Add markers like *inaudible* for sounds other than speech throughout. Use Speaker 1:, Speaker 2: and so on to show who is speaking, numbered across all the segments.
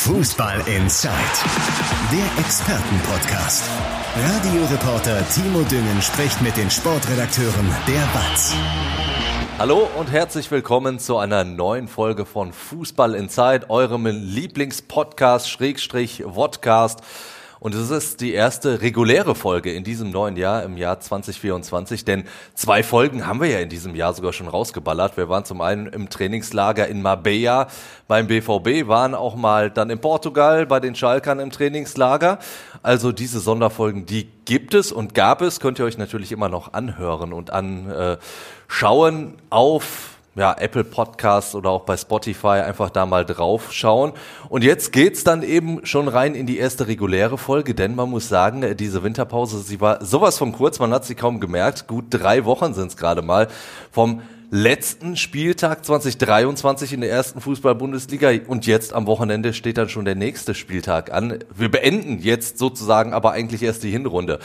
Speaker 1: Fußball Inside, der Expertenpodcast. Radioreporter Timo Düngen spricht mit den Sportredakteuren der BATS.
Speaker 2: Hallo und herzlich willkommen zu einer neuen Folge von Fußball Inside, eurem Lieblingspodcast, Schrägstrich, Vodcast. Und es ist die erste reguläre Folge in diesem neuen Jahr, im Jahr 2024, denn zwei Folgen haben wir ja in diesem Jahr sogar schon rausgeballert. Wir waren zum einen im Trainingslager in Marbella beim BVB, waren auch mal dann in Portugal bei den Schalkern im Trainingslager. Also diese Sonderfolgen, die gibt es und gab es, könnt ihr euch natürlich immer noch anhören und anschauen auf ja, Apple Podcasts oder auch bei Spotify einfach da mal drauf schauen. Und jetzt geht's dann eben schon rein in die erste reguläre Folge, denn man muss sagen, diese Winterpause, sie war sowas von kurz, man hat sie kaum gemerkt. Gut drei Wochen sind es gerade mal vom letzten Spieltag 2023 in der ersten Fußball-Bundesliga und jetzt am Wochenende steht dann schon der nächste Spieltag an. Wir beenden jetzt sozusagen aber eigentlich erst die Hinrunde.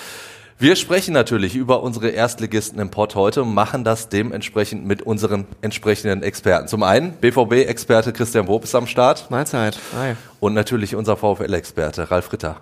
Speaker 2: Wir sprechen natürlich über unsere Erstligisten im Pott heute und machen das dementsprechend mit unseren entsprechenden Experten. Zum einen BVB-Experte Christian Wob ist am Start.
Speaker 3: Mahlzeit. Hi.
Speaker 2: Und natürlich unser VfL-Experte Ralf Ritter.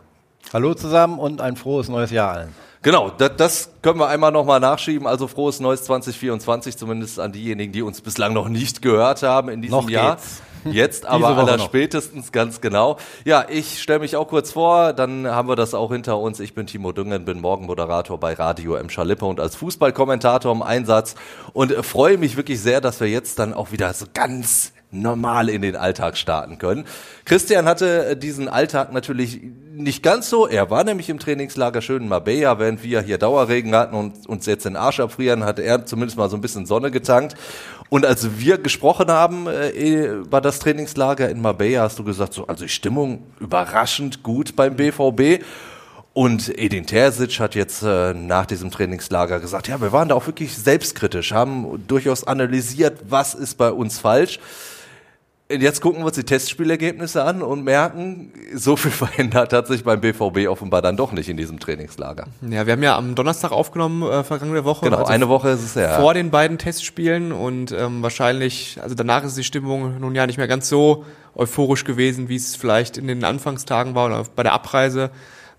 Speaker 4: Hallo zusammen und ein frohes neues Jahr allen.
Speaker 2: Genau, das, das können wir einmal nochmal nachschieben. Also frohes neues 2024, zumindest an diejenigen, die uns bislang noch nicht gehört haben in diesem
Speaker 4: noch
Speaker 2: Jahr.
Speaker 4: Geht's.
Speaker 2: Jetzt *laughs* aber aller spätestens, ganz genau. Ja, ich stelle mich auch kurz vor, dann haben wir das auch hinter uns. Ich bin Timo Düngen, bin Morgenmoderator bei Radio M. Schalippe und als Fußballkommentator im Einsatz und freue mich wirklich sehr, dass wir jetzt dann auch wieder so ganz normal in den Alltag starten können. Christian hatte diesen Alltag natürlich nicht ganz so. Er war nämlich im Trainingslager schön in Marbella, während wir hier Dauerregen hatten und uns jetzt den Arsch abfrieren, hatte er zumindest mal so ein bisschen Sonne getankt. Und als wir gesprochen haben äh, über das Trainingslager in Marbella, hast du gesagt, so, also die Stimmung überraschend gut beim BVB. Und Edin Terzic hat jetzt äh, nach diesem Trainingslager gesagt, ja, wir waren da auch wirklich selbstkritisch, haben durchaus analysiert, was ist bei uns falsch. Jetzt gucken wir uns die Testspielergebnisse an und merken, so viel *laughs* verändert hat sich beim BVB offenbar dann doch nicht in diesem Trainingslager.
Speaker 3: Ja, wir haben ja am Donnerstag aufgenommen, äh, vergangene Woche.
Speaker 2: Genau, also eine Woche ist es ja.
Speaker 3: Vor den beiden Testspielen und ähm, wahrscheinlich, also danach ist die Stimmung nun ja nicht mehr ganz so euphorisch gewesen, wie es vielleicht in den Anfangstagen war oder bei der Abreise.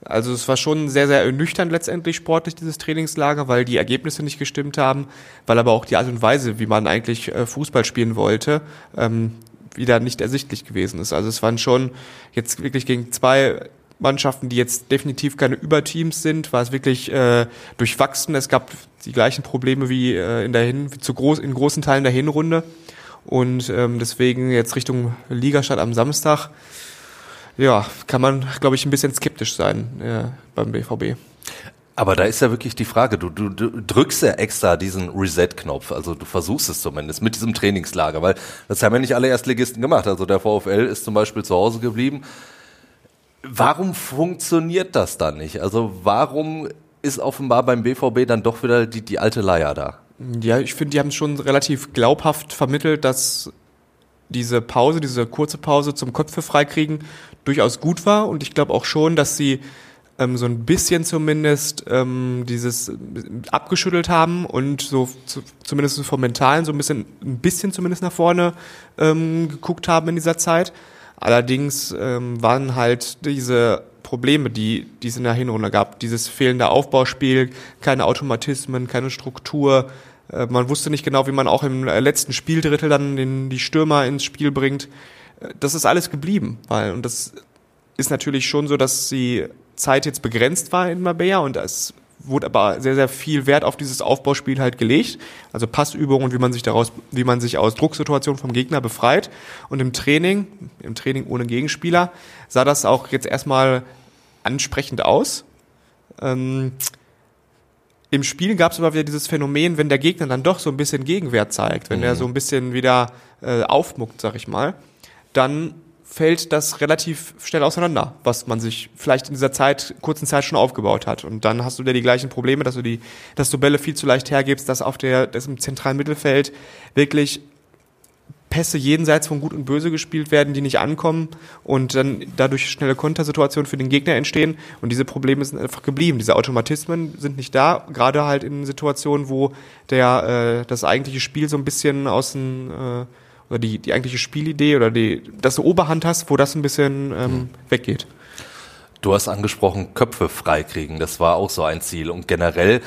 Speaker 3: Also es war schon sehr, sehr ernüchternd letztendlich sportlich, dieses Trainingslager, weil die Ergebnisse nicht gestimmt haben, weil aber auch die Art und Weise, wie man eigentlich äh, Fußball spielen wollte, ähm, wieder nicht ersichtlich gewesen ist. Also es waren schon jetzt wirklich gegen zwei Mannschaften, die jetzt definitiv keine Überteams sind, war es wirklich äh, durchwachsen. Es gab die gleichen Probleme wie äh, in der Hin zu groß in großen Teilen der Hinrunde und ähm, deswegen jetzt Richtung Ligastart am Samstag. Ja, kann man, glaube ich, ein bisschen skeptisch sein äh, beim BVB.
Speaker 2: Aber da ist ja wirklich die Frage, du, du, du drückst ja extra diesen Reset-Knopf, also du versuchst es zumindest mit diesem Trainingslager, weil das haben ja nicht alle Erstligisten gemacht. Also der VfL ist zum Beispiel zu Hause geblieben. Warum funktioniert das dann nicht? Also warum ist offenbar beim BVB dann doch wieder die, die alte Leier da?
Speaker 3: Ja, ich finde, die haben es schon relativ glaubhaft vermittelt, dass diese Pause, diese kurze Pause zum Köpfe freikriegen durchaus gut war und ich glaube auch schon, dass sie ähm, so ein bisschen zumindest ähm, dieses äh, abgeschüttelt haben und so zu, zumindest vom Mentalen so ein bisschen, ein bisschen zumindest nach vorne ähm, geguckt haben in dieser Zeit. Allerdings ähm, waren halt diese Probleme, die, die es in der Hinrunde gab, dieses fehlende Aufbauspiel, keine Automatismen, keine Struktur. Äh, man wusste nicht genau, wie man auch im letzten Spieldrittel dann den, die Stürmer ins Spiel bringt. Äh, das ist alles geblieben, weil, und das ist natürlich schon so, dass sie Zeit jetzt begrenzt war in Marbella und es wurde aber sehr, sehr viel Wert auf dieses Aufbauspiel halt gelegt. Also Passübungen und wie man sich daraus, wie man sich aus Drucksituationen vom Gegner befreit. Und im Training, im Training ohne Gegenspieler, sah das auch jetzt erstmal ansprechend aus. Ähm, Im Spiel gab es aber wieder dieses Phänomen, wenn der Gegner dann doch so ein bisschen Gegenwert zeigt, wenn mhm. er so ein bisschen wieder äh, aufmuckt, sag ich mal, dann fällt das relativ schnell auseinander, was man sich vielleicht in dieser Zeit, kurzen Zeit schon aufgebaut hat. Und dann hast du wieder die gleichen Probleme, dass du die, dass du Bälle viel zu leicht hergibst, dass auf der, dass im zentralen Mittelfeld wirklich Pässe jenseits von Gut und Böse gespielt werden, die nicht ankommen und dann dadurch schnelle Kontersituationen für den Gegner entstehen. Und diese Probleme sind einfach geblieben. Diese Automatismen sind nicht da, gerade halt in Situationen, wo der, äh, das eigentliche Spiel so ein bisschen aus dem, äh, oder die, die eigentliche Spielidee oder die, dass du Oberhand hast, wo das ein bisschen ähm, mhm. weggeht.
Speaker 2: Du hast angesprochen, Köpfe freikriegen. Das war auch so ein Ziel. Und generell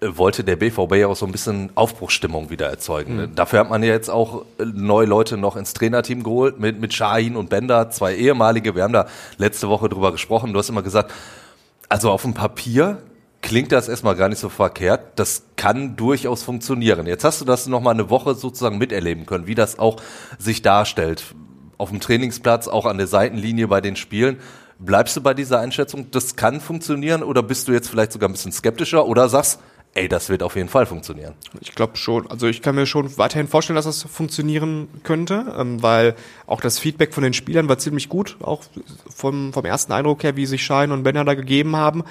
Speaker 2: äh, wollte der BVB ja auch so ein bisschen Aufbruchsstimmung wieder erzeugen. Mhm. Dafür hat man ja jetzt auch äh, neue Leute noch ins Trainerteam geholt mit, mit Shahin und Bender, zwei ehemalige. Wir haben da letzte Woche drüber gesprochen. Du hast immer gesagt, also auf dem Papier klingt das erstmal gar nicht so verkehrt. Das kann durchaus funktionieren. Jetzt hast du das nochmal eine Woche sozusagen miterleben können, wie das auch sich darstellt. Auf dem Trainingsplatz, auch an der Seitenlinie bei den Spielen. Bleibst du bei dieser Einschätzung, das kann funktionieren oder bist du jetzt vielleicht sogar ein bisschen skeptischer oder sagst, ey, das wird auf jeden Fall funktionieren.
Speaker 3: Ich glaube schon. Also ich kann mir schon weiterhin vorstellen, dass das funktionieren könnte, ähm, weil auch das Feedback von den Spielern war ziemlich gut, auch vom, vom ersten Eindruck her, wie sich Schein und Benner da gegeben haben.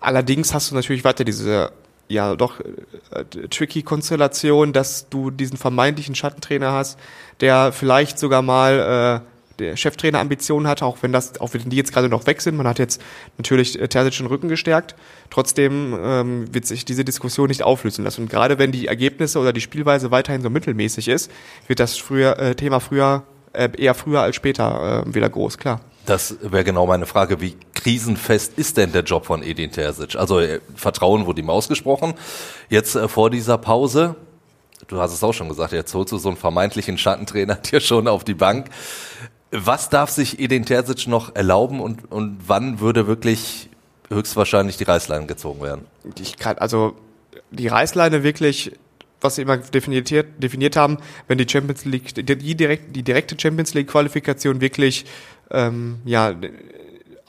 Speaker 3: Allerdings hast du natürlich weiter diese ja doch äh, tricky Konstellation, dass du diesen vermeintlichen Schattentrainer hast, der vielleicht sogar mal äh, der Cheftrainer Ambitionen hatte, auch wenn das, auch wenn die jetzt gerade noch weg sind. Man hat jetzt natürlich äh, Terzic den Rücken gestärkt. Trotzdem ähm, wird sich diese Diskussion nicht auflösen lassen. Und gerade wenn die Ergebnisse oder die Spielweise weiterhin so mittelmäßig ist, wird das früher, äh, Thema früher äh, eher früher als später äh, wieder groß, klar.
Speaker 2: Das wäre genau meine Frage. Wie krisenfest ist denn der Job von Edin Terzic? Also äh, Vertrauen wurde ihm ausgesprochen. Jetzt äh, vor dieser Pause, du hast es auch schon gesagt, jetzt holst du so einen vermeintlichen Schattentrainer *laughs* dir schon auf die Bank. Was darf sich Edin Terzic noch erlauben und, und wann würde wirklich höchstwahrscheinlich die Reißleine gezogen werden?
Speaker 3: Ich kann, also die Reißleine wirklich, was sie immer definiert, definiert haben, wenn die Champions League, die, direkt, die direkte Champions League Qualifikation wirklich ähm, ja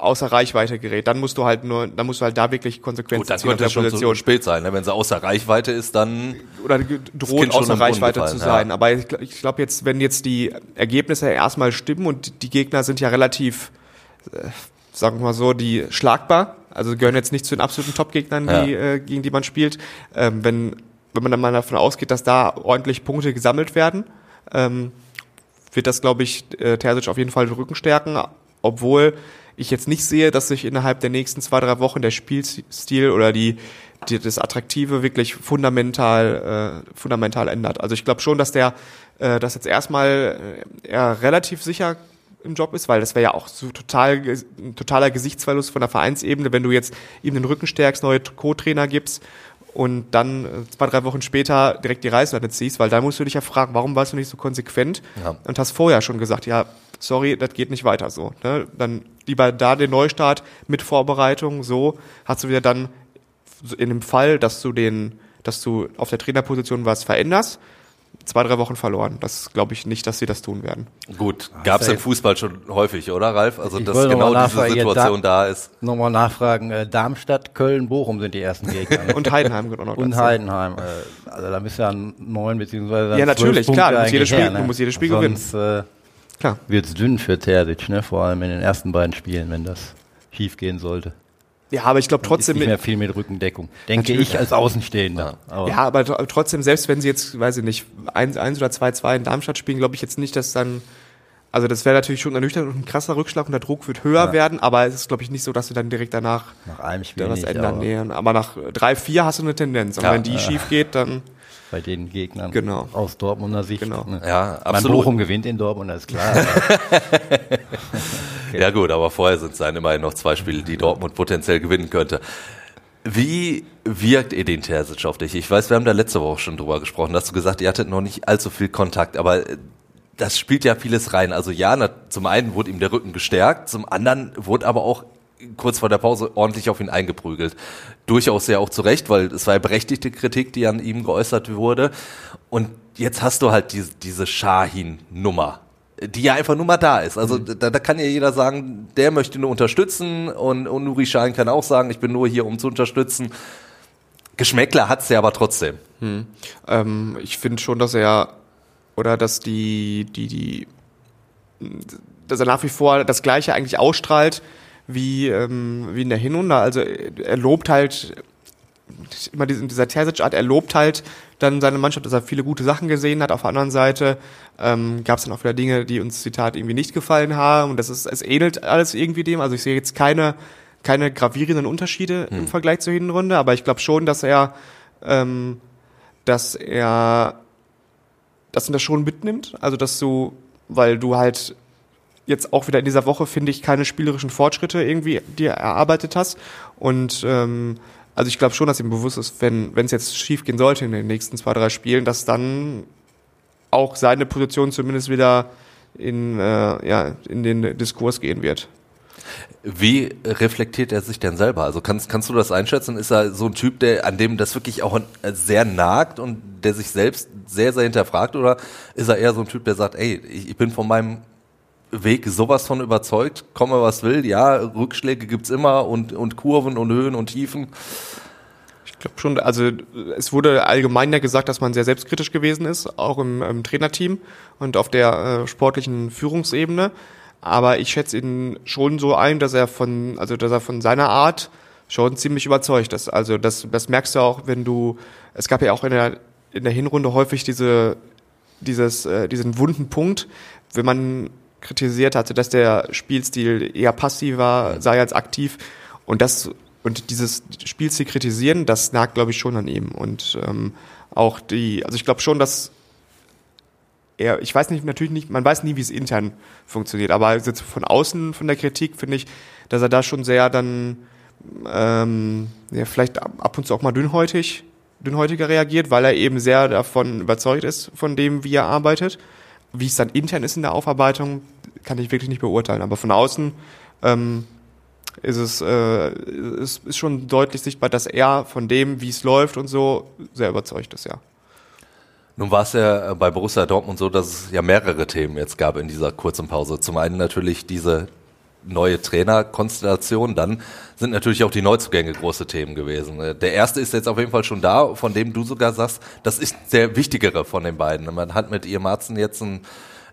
Speaker 3: außer Reichweite gerät, dann musst du halt nur, dann musst du halt da wirklich Konsequenzen
Speaker 2: Gut, dann könnte es schon so spät sein, ne? wenn sie außer Reichweite ist, dann
Speaker 3: oder droht außer Reichweite zu sein. Ja. Aber ich, ich glaube jetzt, wenn jetzt die Ergebnisse erstmal stimmen und die Gegner sind ja relativ, äh, sagen wir mal so, die schlagbar, also gehören jetzt nicht zu den absoluten Top-Gegnern, ja. die, äh, gegen die man spielt. Ähm, wenn wenn man dann mal davon ausgeht, dass da ordentlich Punkte gesammelt werden, ähm, wird das, glaube ich, äh, Terzic auf jeden Fall den Rücken stärken, obwohl ich jetzt nicht sehe, dass sich innerhalb der nächsten zwei, drei Wochen der Spielstil oder die, die das Attraktive wirklich fundamental, äh, fundamental ändert. Also ich glaube schon, dass der äh, das jetzt erstmal äh, eher relativ sicher im Job ist, weil das wäre ja auch so total ein totaler Gesichtsverlust von der Vereinsebene, wenn du jetzt ihm den Rücken stärkst, neue Co-Trainer gibst und dann äh, zwei, drei Wochen später direkt die Reißleine ziehst, weil da musst du dich ja fragen, warum warst du nicht so konsequent ja. und hast vorher schon gesagt, ja, sorry, das geht nicht weiter so. Ne? Dann lieber da den Neustart mit Vorbereitung, so hast du wieder dann in dem Fall, dass du den, dass du auf der Trainerposition was veränderst, zwei, drei Wochen verloren. Das glaube ich nicht, dass sie das tun werden.
Speaker 2: Gut, gab es im Fußball schon häufig, oder Ralf? Also dass genau diese Situation da, da ist.
Speaker 4: Nochmal nachfragen, äh, Darmstadt, Köln, Bochum sind die ersten Gegner.
Speaker 3: Ne? *laughs* Und Heidenheim genau noch
Speaker 4: Und Heidenheim. Äh, also da du ja neun beziehungsweise
Speaker 3: Ja, natürlich, klar, du musst jedes Spiel, her, ne? du musst jedes Spiel Sonst, gewinnen. Äh,
Speaker 4: Klar. Wird es dünn für Terzic, ne? vor allem in den ersten beiden Spielen, wenn das schief gehen sollte.
Speaker 3: Ja, aber ich glaube trotzdem.
Speaker 4: Ist nicht mehr viel mit Rückendeckung. Denke ich als Außenstehender.
Speaker 3: Aber ja, aber trotzdem, selbst wenn sie jetzt, weiß ich nicht, 1, 1 oder 2, 2 in Darmstadt spielen, glaube ich jetzt nicht, dass dann, also das wäre natürlich schon ernüchternd und ein krasser Rückschlag und der Druck wird höher ja. werden, aber es ist, glaube ich, nicht so, dass du dann direkt danach
Speaker 4: nach einem Spiel
Speaker 3: was ändern. Aber, nee, aber nach 3, 4 hast du eine Tendenz. Und ja, wenn die ja. schief geht, dann
Speaker 4: bei den Gegnern
Speaker 3: genau.
Speaker 4: aus Dortmunder Sicht.
Speaker 3: Genau.
Speaker 4: Ne? Ja, absolut. Bochum gewinnt in Dortmund, das ist klar. *laughs*
Speaker 2: Ja gut, aber vorher sind es dann immerhin noch zwei Spiele, die Dortmund potenziell gewinnen könnte. Wie wirkt Edin Terzic auf dich? Ich weiß, wir haben da letzte Woche schon drüber gesprochen. Da hast du gesagt, ihr hattet noch nicht allzu viel Kontakt, aber das spielt ja vieles rein. Also ja, na, zum einen wurde ihm der Rücken gestärkt, zum anderen wurde aber auch kurz vor der Pause ordentlich auf ihn eingeprügelt. Durchaus ja auch zu Recht, weil es war ja berechtigte Kritik, die an ihm geäußert wurde. Und jetzt hast du halt diese, diese Shahin-Nummer, die ja einfach nur mal da ist. Also mhm. da, da kann ja jeder sagen, der möchte nur unterstützen und, und Nuri Shahin kann auch sagen, ich bin nur hier, um zu unterstützen. Geschmäckler hat's ja aber trotzdem.
Speaker 3: Hm. Ähm, ich finde schon, dass er oder dass die, die, die, dass er nach wie vor das Gleiche eigentlich ausstrahlt, wie, ähm, wie in der Hinrunde. Also er lobt halt immer in dieser Terzic-Art, er lobt halt dann seine Mannschaft, dass er viele gute Sachen gesehen hat. Auf der anderen Seite ähm, gab es dann auch wieder Dinge, die uns Zitat irgendwie nicht gefallen haben. Und das ist, es ähnelt alles irgendwie dem. Also ich sehe jetzt keine, keine gravierenden Unterschiede hm. im Vergleich zur Hinrunde, aber ich glaube schon, dass er, ähm, dass er dass man das schon mitnimmt. Also, dass du, weil du halt jetzt auch wieder in dieser Woche, finde ich, keine spielerischen Fortschritte irgendwie dir erarbeitet hast. Und ähm, also ich glaube schon, dass ihm bewusst ist, wenn wenn es jetzt schief gehen sollte in den nächsten zwei, drei Spielen, dass dann auch seine Position zumindest wieder in, äh, ja, in den Diskurs gehen wird.
Speaker 2: Wie reflektiert er sich denn selber? Also kannst, kannst du das einschätzen? Ist er so ein Typ, der, an dem das wirklich auch sehr nagt und der sich selbst sehr, sehr hinterfragt? Oder ist er eher so ein Typ, der sagt, ey, ich bin von meinem Weg sowas von überzeugt, komme was will, ja, Rückschläge gibt's immer und, und Kurven und Höhen und Tiefen.
Speaker 3: Glaube schon, also es wurde allgemein ja gesagt, dass man sehr selbstkritisch gewesen ist, auch im, im Trainerteam und auf der äh, sportlichen Führungsebene. Aber ich schätze ihn schon so ein, dass er von, also dass er von seiner Art schon ziemlich überzeugt ist. Also das, das merkst du auch, wenn du, es gab ja auch in der, in der Hinrunde häufig diese, dieses, äh, diesen wunden Punkt, wenn man kritisiert hatte, dass der Spielstil eher passiv war, sei als aktiv. Und das und dieses Spielstil kritisieren, das nagt, glaube ich, schon an ihm. Und ähm, auch die, also ich glaube schon, dass er, ich weiß nicht, natürlich nicht, man weiß nie, wie es intern funktioniert, aber jetzt von außen, von der Kritik, finde ich, dass er da schon sehr dann, ähm, ja, vielleicht ab und zu auch mal dünnhäutig, dünnhäutiger reagiert, weil er eben sehr davon überzeugt ist, von dem, wie er arbeitet. Wie es dann intern ist in der Aufarbeitung, kann ich wirklich nicht beurteilen. Aber von außen ähm, ist es äh, ist, ist schon deutlich sichtbar, dass er von dem, wie es läuft und so, sehr überzeugt ist, ja.
Speaker 2: Nun war es ja bei Borussia Dortmund so, dass es ja mehrere Themen jetzt gab in dieser kurzen Pause. Zum einen natürlich diese neue Trainerkonstellation, dann sind natürlich auch die Neuzugänge große Themen gewesen. Der erste ist jetzt auf jeden Fall schon da, von dem du sogar sagst, das ist der wichtigere von den beiden. Man hat mit ihr Marzen jetzt einen,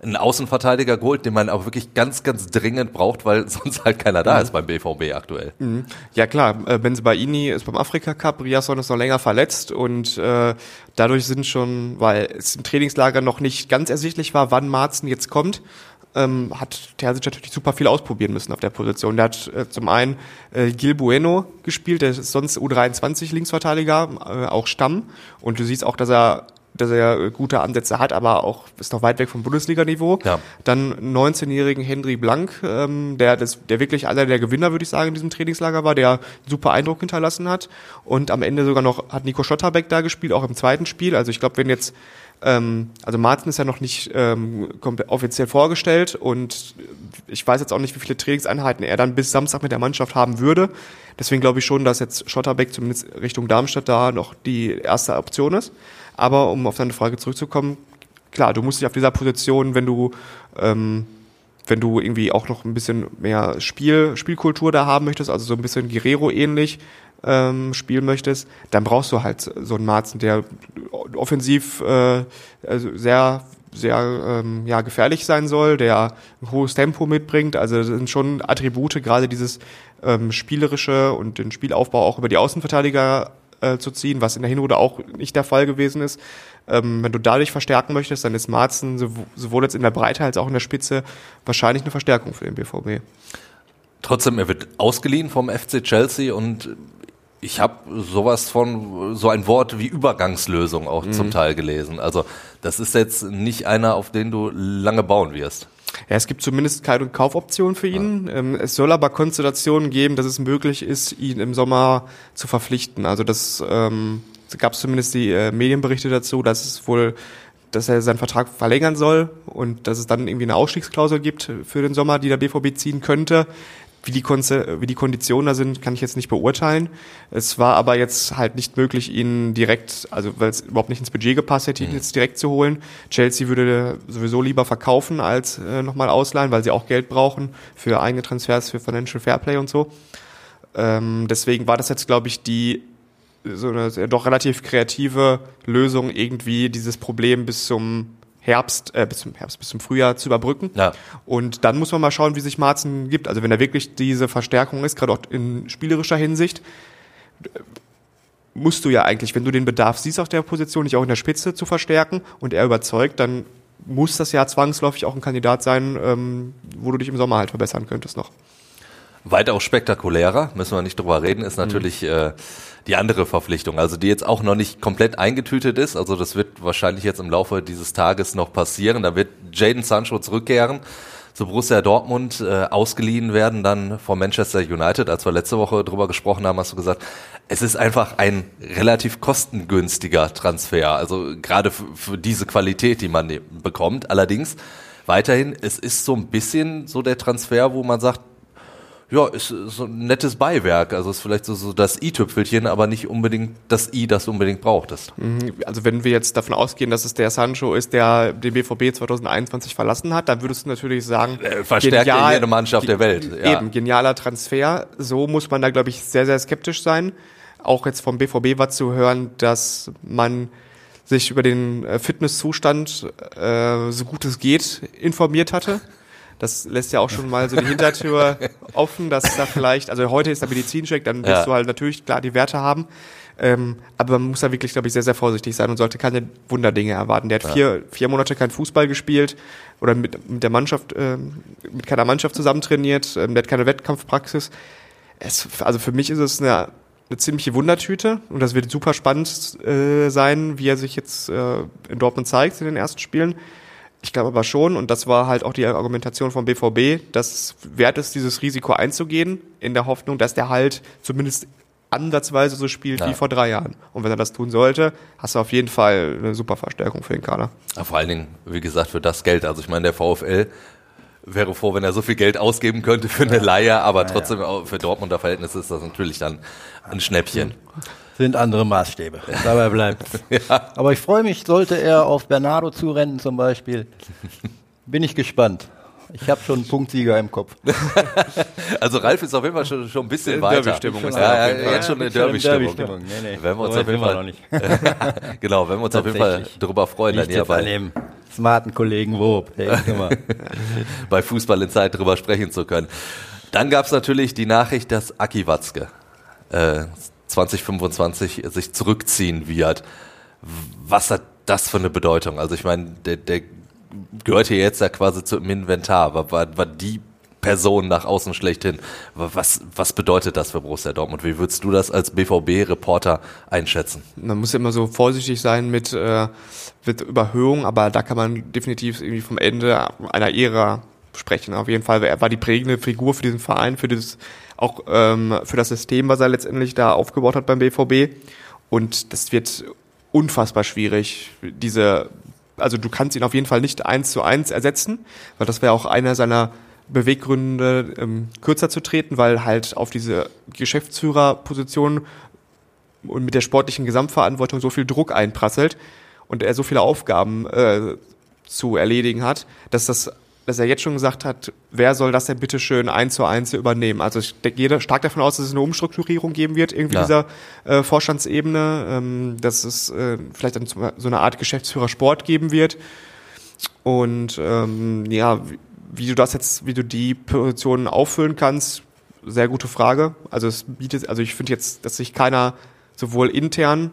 Speaker 2: einen Außenverteidiger geholt, den man auch wirklich ganz, ganz dringend braucht, weil *laughs* sonst halt keiner da mhm. ist beim BVB aktuell.
Speaker 3: Mhm. Ja klar, äh, Benzibaini ist beim Afrika Cup, Riasson ist noch länger verletzt und äh, dadurch sind schon, weil es im Trainingslager noch nicht ganz ersichtlich war, wann Marzen jetzt kommt, ähm, hat Terzic natürlich super viel ausprobieren müssen auf der Position. Der hat äh, zum einen äh, Gil Bueno gespielt, der ist sonst U23 Linksverteidiger, äh, auch Stamm. Und du siehst auch, dass er dass er gute Ansätze hat, aber auch ist noch weit weg vom Bundesliga-Niveau. Ja. Dann 19-jährigen Henry Blank, ähm, der das, der wirklich einer der Gewinner, würde ich sagen, in diesem Trainingslager war, der super Eindruck hinterlassen hat. Und am Ende sogar noch hat Nico Schotterbeck da gespielt, auch im zweiten Spiel. Also ich glaube, wenn jetzt ähm, also Martin ist ja noch nicht ähm, offiziell vorgestellt und ich weiß jetzt auch nicht, wie viele Trainingseinheiten er dann bis Samstag mit der Mannschaft haben würde. Deswegen glaube ich schon, dass jetzt Schotterbeck zumindest Richtung Darmstadt da noch die erste Option ist. Aber um auf deine Frage zurückzukommen, klar, du musst dich auf dieser Position, wenn du ähm, wenn du irgendwie auch noch ein bisschen mehr Spiel, Spielkultur da haben möchtest, also so ein bisschen Guerrero ähnlich, ähm, spielen möchtest, dann brauchst du halt so einen Marzen, der offensiv äh, also sehr sehr ähm, ja, gefährlich sein soll, der ein hohes Tempo mitbringt. Also das sind schon Attribute, gerade dieses ähm, spielerische und den Spielaufbau auch über die Außenverteidiger äh, zu ziehen, was in der Hinrunde auch nicht der Fall gewesen ist. Ähm, wenn du dadurch verstärken möchtest, dann ist Marzen sowohl jetzt in der Breite als auch in der Spitze wahrscheinlich eine Verstärkung für den BVB.
Speaker 2: Trotzdem, er wird ausgeliehen vom FC Chelsea und ich habe sowas von, so ein Wort wie Übergangslösung auch mhm. zum Teil gelesen. Also das ist jetzt nicht einer, auf den du lange bauen wirst.
Speaker 3: Ja, es gibt zumindest keine Kaufoption für ihn. Ja. Ähm, es soll aber Konstellationen geben, dass es möglich ist, ihn im Sommer zu verpflichten. Also das ähm, gab es zumindest die äh, Medienberichte dazu, dass es wohl dass er seinen Vertrag verlängern soll und dass es dann irgendwie eine Ausstiegsklausel gibt für den Sommer, die der BVB ziehen könnte. Wie die, Konze wie die Konditionen da sind, kann ich jetzt nicht beurteilen. Es war aber jetzt halt nicht möglich, ihn direkt, also weil es überhaupt nicht ins Budget gepasst hätte, ihn mhm. jetzt direkt zu holen. Chelsea würde sowieso lieber verkaufen als äh, nochmal ausleihen, weil sie auch Geld brauchen für eigene Transfers, für Financial Fairplay und so. Ähm, deswegen war das jetzt, glaube ich, die so eine doch relativ kreative Lösung, irgendwie dieses Problem bis zum Herbst, äh, bis zum Herbst, bis zum Frühjahr zu überbrücken. Ja. Und dann muss man mal schauen, wie sich Marzen gibt. Also wenn er wirklich diese Verstärkung ist, gerade auch in spielerischer Hinsicht, musst du ja eigentlich, wenn du den Bedarf siehst auf der Position, nicht auch in der Spitze zu verstärken und er überzeugt, dann muss das ja zwangsläufig auch ein Kandidat sein, ähm, wo du dich im Sommer halt verbessern könntest noch.
Speaker 2: Weitaus spektakulärer, müssen wir nicht drüber reden, ist natürlich mhm. äh, die andere Verpflichtung, also die jetzt auch noch nicht komplett eingetütet ist. Also das wird wahrscheinlich jetzt im Laufe dieses Tages noch passieren. Da wird Jaden Sancho zurückkehren zu Borussia Dortmund äh, ausgeliehen werden, dann von Manchester United. Als wir letzte Woche drüber gesprochen haben, hast du gesagt, es ist einfach ein relativ kostengünstiger Transfer. Also gerade für diese Qualität, die man ne-, bekommt. Allerdings weiterhin, es ist so ein bisschen so der Transfer, wo man sagt, ja, ist so ein nettes Beiwerk. Also ist vielleicht so, so das i-Tüpfelchen, aber nicht unbedingt das i, das du unbedingt brauchtest.
Speaker 3: Mhm. Also wenn wir jetzt davon ausgehen, dass es der Sancho ist, der den BVB 2021 verlassen hat, dann würdest du natürlich sagen,
Speaker 2: äh, verstärkt genial, jede Mannschaft der Welt.
Speaker 3: Ja. Eben, genialer Transfer. So muss man da, glaube ich, sehr, sehr skeptisch sein. Auch jetzt vom BVB war zu hören, dass man sich über den äh, Fitnesszustand äh, so gut es geht informiert hatte. Das lässt ja auch schon mal so die Hintertür *laughs* offen, dass da vielleicht, also heute ist der Medizincheck, dann wirst ja. du halt natürlich klar die Werte haben. Ähm, aber man muss da wirklich, glaube ich, sehr, sehr vorsichtig sein und sollte keine Wunderdinge erwarten. Der hat ja. vier, vier Monate kein Fußball gespielt oder mit, mit der Mannschaft, äh, mit keiner Mannschaft zusammen trainiert, ähm, der hat keine Wettkampfpraxis. Es, also für mich ist es eine, eine ziemliche Wundertüte und das wird super spannend äh, sein, wie er sich jetzt äh, in Dortmund zeigt in den ersten Spielen. Ich glaube aber schon, und das war halt auch die Argumentation vom BVB, dass es wert ist, dieses Risiko einzugehen, in der Hoffnung, dass der halt zumindest ansatzweise so spielt ja. wie vor drei Jahren. Und wenn er das tun sollte, hast du auf jeden Fall eine super Verstärkung für den Kader.
Speaker 2: Ja, vor allen Dingen, wie gesagt, für das Geld. Also ich meine, der VfL wäre froh, wenn er so viel Geld ausgeben könnte für eine Leihe, aber trotzdem für Dortmunder Verhältnisse ist das natürlich dann ein Schnäppchen
Speaker 4: sind andere Maßstäbe. *laughs* Dabei bleibt *laughs* ja. Aber ich freue mich, sollte er auf Bernardo zurennen zum Beispiel, bin ich gespannt. Ich habe schon einen Punktsieger im Kopf. *laughs*
Speaker 2: also Ralf ist auf jeden Fall schon, schon ein bisschen in weiter.
Speaker 3: Derby-Stimmung ist
Speaker 2: ja, ja, jetzt schon eine Derby-Stimmung. Derby nee, nee. Wenn wir uns so auf jeden Fall noch nicht. genau, wenn wir uns auf jeden Fall darüber freuen,
Speaker 4: dann hier bei dem smarten Kollegen Wob.
Speaker 2: Bei Fußball in Zeit drüber sprechen zu können. Dann gab es natürlich die Nachricht, dass Aki Watzke äh, 2025 sich zurückziehen wird. Was hat das für eine Bedeutung? Also ich meine, der, der gehört hier jetzt ja quasi zum Inventar, war, war, war die Person nach außen schlechthin. Was, was bedeutet das für Borussia Dortmund? Wie würdest du das als BVB-Reporter einschätzen?
Speaker 3: Man muss ja immer so vorsichtig sein mit, äh, mit Überhöhung, aber da kann man definitiv irgendwie vom Ende einer Ära sprechen. Auf jeden Fall, er war die prägende Figur für diesen Verein, für dieses auch ähm, für das System, was er letztendlich da aufgebaut hat beim BVB. Und das wird unfassbar schwierig, diese, also du kannst ihn auf jeden Fall nicht eins zu eins ersetzen, weil das wäre auch einer seiner Beweggründe, ähm, kürzer zu treten, weil halt auf diese Geschäftsführerposition und mit der sportlichen Gesamtverantwortung so viel Druck einprasselt und er so viele Aufgaben äh, zu erledigen hat, dass das dass er jetzt schon gesagt hat, wer soll das denn bitte schön eins zu eins übernehmen? Also ich gehe stark davon aus, dass es eine Umstrukturierung geben wird, irgendwie ja. dieser äh, Vorstandsebene, ähm, dass es äh, vielleicht dann so eine Art Geschäftsführer Sport geben wird. Und ähm, ja, wie, wie du das jetzt, wie du die Positionen auffüllen kannst, sehr gute Frage. Also es bietet, also ich finde jetzt, dass sich keiner sowohl intern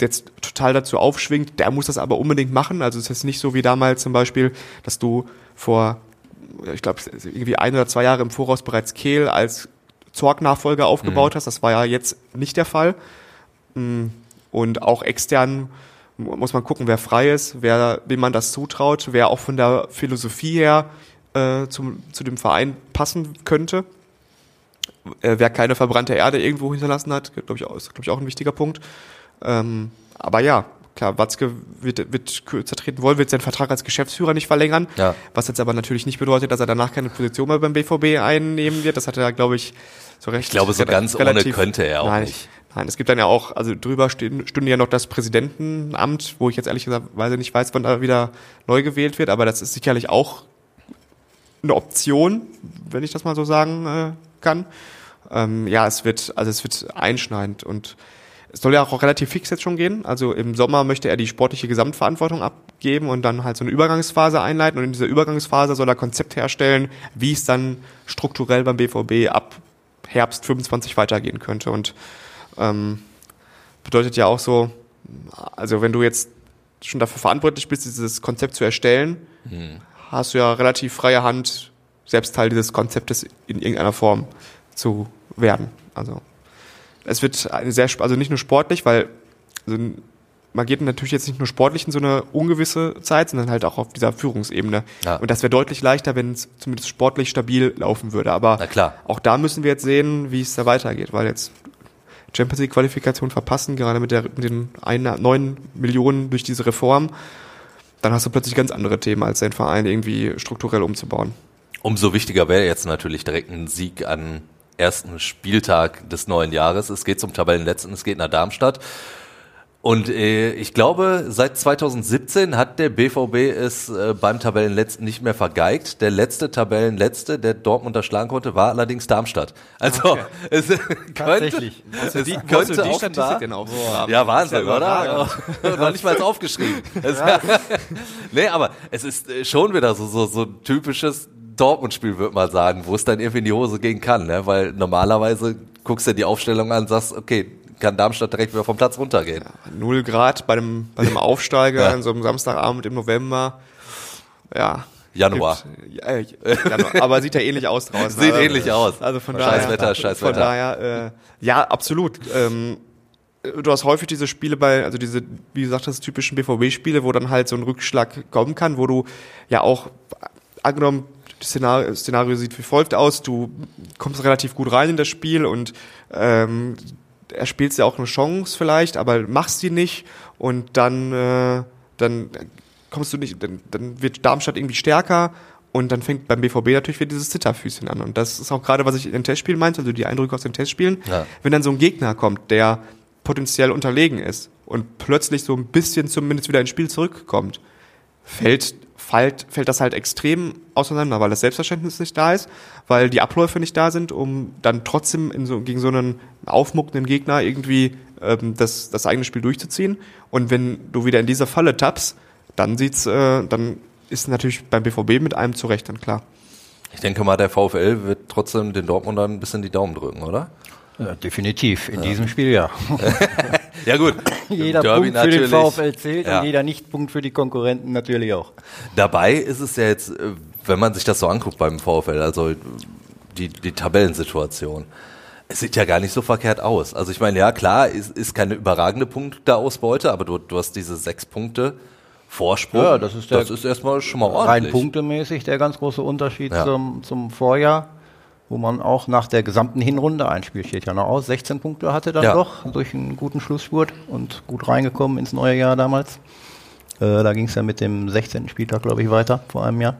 Speaker 3: jetzt total dazu aufschwingt, der muss das aber unbedingt machen. Also es ist jetzt nicht so wie damals zum Beispiel, dass du vor, ich glaube, irgendwie ein oder zwei Jahre im Voraus bereits Kehl als Zorg-Nachfolger aufgebaut mhm. hast. Das war ja jetzt nicht der Fall. Mm, und auch extern muss man gucken, wer frei ist, wer, wem man das zutraut, wer auch von der Philosophie her äh, zum, zu dem Verein passen könnte. Äh, wer keine verbrannte Erde irgendwo hinterlassen hat, glaube ich, ist glaube ich auch ein wichtiger Punkt. Ähm, aber ja, klar, Watzke wird, wird kürzer treten wollen, wird seinen Vertrag als Geschäftsführer nicht verlängern. Ja. Was jetzt aber natürlich nicht bedeutet, dass er danach keine Position mehr beim BVB einnehmen wird. Das hat er, glaube ich, so recht.
Speaker 2: Ich glaube, so ganz relativ, ohne könnte er auch
Speaker 3: nein,
Speaker 2: nicht.
Speaker 3: Nein, es gibt dann ja auch, also drüber stünde ja noch das Präsidentenamt, wo ich jetzt ehrlich gesagt nicht weiß, wann da wieder neu gewählt wird, aber das ist sicherlich auch eine Option, wenn ich das mal so sagen äh, kann. Ähm, ja, es wird, also es wird einschneidend und es soll ja auch relativ fix jetzt schon gehen. Also im Sommer möchte er die sportliche Gesamtverantwortung abgeben und dann halt so eine Übergangsphase einleiten. Und in dieser Übergangsphase soll er Konzept herstellen, wie es dann strukturell beim BVB ab Herbst 25 weitergehen könnte. Und ähm, bedeutet ja auch so, also wenn du jetzt schon dafür verantwortlich bist, dieses Konzept zu erstellen, mhm. hast du ja relativ freie Hand, selbst Teil dieses Konzeptes in irgendeiner Form zu werden. Also es wird eine sehr, also nicht nur sportlich, weil also man geht natürlich jetzt nicht nur sportlich in so eine ungewisse Zeit, sondern halt auch auf dieser Führungsebene.
Speaker 2: Ja.
Speaker 3: Und das wäre deutlich leichter, wenn es zumindest sportlich stabil laufen würde. Aber auch da müssen wir jetzt sehen, wie es da weitergeht, weil jetzt Champions League Qualifikation verpassen, gerade mit, der, mit den einer, neun Millionen durch diese Reform, dann hast du plötzlich ganz andere Themen, als deinen Verein irgendwie strukturell umzubauen.
Speaker 2: Umso wichtiger wäre jetzt natürlich direkt ein Sieg an ersten Spieltag des neuen Jahres. Es geht zum Tabellenletzten, es geht nach Darmstadt. Und äh, ich glaube, seit 2017 hat der BVB es äh, beim Tabellenletzten nicht mehr vergeigt. Der letzte Tabellenletzte, der Dortmund erschlagen konnte, war allerdings Darmstadt. Also
Speaker 3: Okay. *laughs*
Speaker 2: es
Speaker 4: Tatsächlich.
Speaker 2: könnte, es
Speaker 3: du
Speaker 2: könnte
Speaker 3: die Statistik denn aufgegraben?
Speaker 2: ja, Wahnsinn,
Speaker 3: ja
Speaker 2: oder? Noch *laughs* nicht mal aufgeschrieben. *laughs* Es, nee, aber es ist äh, schon wieder so, so, so ein typisches Dortmund-Spiel, würde man sagen, wo es dann irgendwie in die Hose gehen kann, ne? Weil normalerweise guckst du dir die Aufstellung an und sagst, okay, kann Darmstadt direkt wieder vom Platz runtergehen.
Speaker 3: Null Grad bei einem, bei einem *laughs* Aufsteiger
Speaker 2: Ja.
Speaker 3: an so einem Samstagabend im November. Ja.
Speaker 2: Januar.
Speaker 3: Ja, äh, Januar. Aber sieht ja ähnlich aus draußen.
Speaker 2: Sieht
Speaker 3: also,
Speaker 2: ähnlich aus.
Speaker 3: Also von
Speaker 2: Scheiß
Speaker 3: daher.
Speaker 2: Wetter, scheiß
Speaker 3: Von
Speaker 2: Wetter.
Speaker 3: daher, äh, ja, absolut. Ähm, du hast häufig diese Spiele bei, also diese, wie gesagt, das typischen BVB-Spiele, wo dann halt so ein Rückschlag kommen kann, wo du ja auch, angenommen, das Szenario, Szenario sieht wie folgt aus, du kommst relativ gut rein in das Spiel und ähm, er spielt ja auch eine Chance vielleicht, aber machst die nicht und dann, äh, dann kommst du nicht, dann, dann wird Darmstadt irgendwie stärker und dann fängt beim BVB natürlich wieder dieses Zitterfüßchen an. Und das ist auch gerade, was ich in den Testspielen meinte, also die Eindrücke aus den Testspielen.
Speaker 2: Ja.
Speaker 3: Wenn dann so ein Gegner kommt, der potenziell unterlegen ist und plötzlich so ein bisschen zumindest wieder ins Spiel zurückkommt, fällt, fällt, fällt das halt extrem auseinander, weil das Selbstverständnis nicht da ist, weil die Abläufe nicht da sind, um dann trotzdem in so, gegen so einen aufmuckenden Gegner irgendwie ähm, das, das eigene Spiel durchzuziehen. Und wenn du wieder in diese Falle tappst, dann sieht's, äh, dann ist natürlich beim BVB mit einem zurecht dann klar.
Speaker 2: Ich denke mal, der VfL wird trotzdem den Dortmundern ein bisschen die Daumen drücken, oder?
Speaker 4: Ja, definitiv. In diesem Spiel ja. *laughs*
Speaker 2: Ja gut, *coughs*
Speaker 4: jeder
Speaker 2: Derby
Speaker 4: Punkt für den. VfL zählt
Speaker 2: Ja.
Speaker 4: und jeder Nicht-Punkt für die Konkurrenten natürlich auch.
Speaker 2: Dabei ist es ja jetzt, äh, wenn man sich das so anguckt beim VfL, also die, die Tabellensituation, es sieht ja gar nicht so verkehrt aus. Also ich meine, ja klar, ist, ist keine überragende Punkteausbeute, aber du, du hast diese sechs Punkte Vorsprung.
Speaker 4: Ja, das ist der-
Speaker 2: das ist erstmal schon mal
Speaker 4: Rein
Speaker 2: ordentlich.
Speaker 4: punktemäßig der ganz große Unterschied
Speaker 2: Ja.
Speaker 4: zum, zum Vorjahr, wo man auch nach der gesamten Hinrunde, ein Spiel steht ja noch aus, 16 Punkte hatte dann
Speaker 2: Ja.
Speaker 4: doch durch einen guten Schlussspurt und gut reingekommen ins neue Jahr damals. Äh, da ging es ja mit dem 16. Spieltag, glaube ich, weiter vor einem Jahr.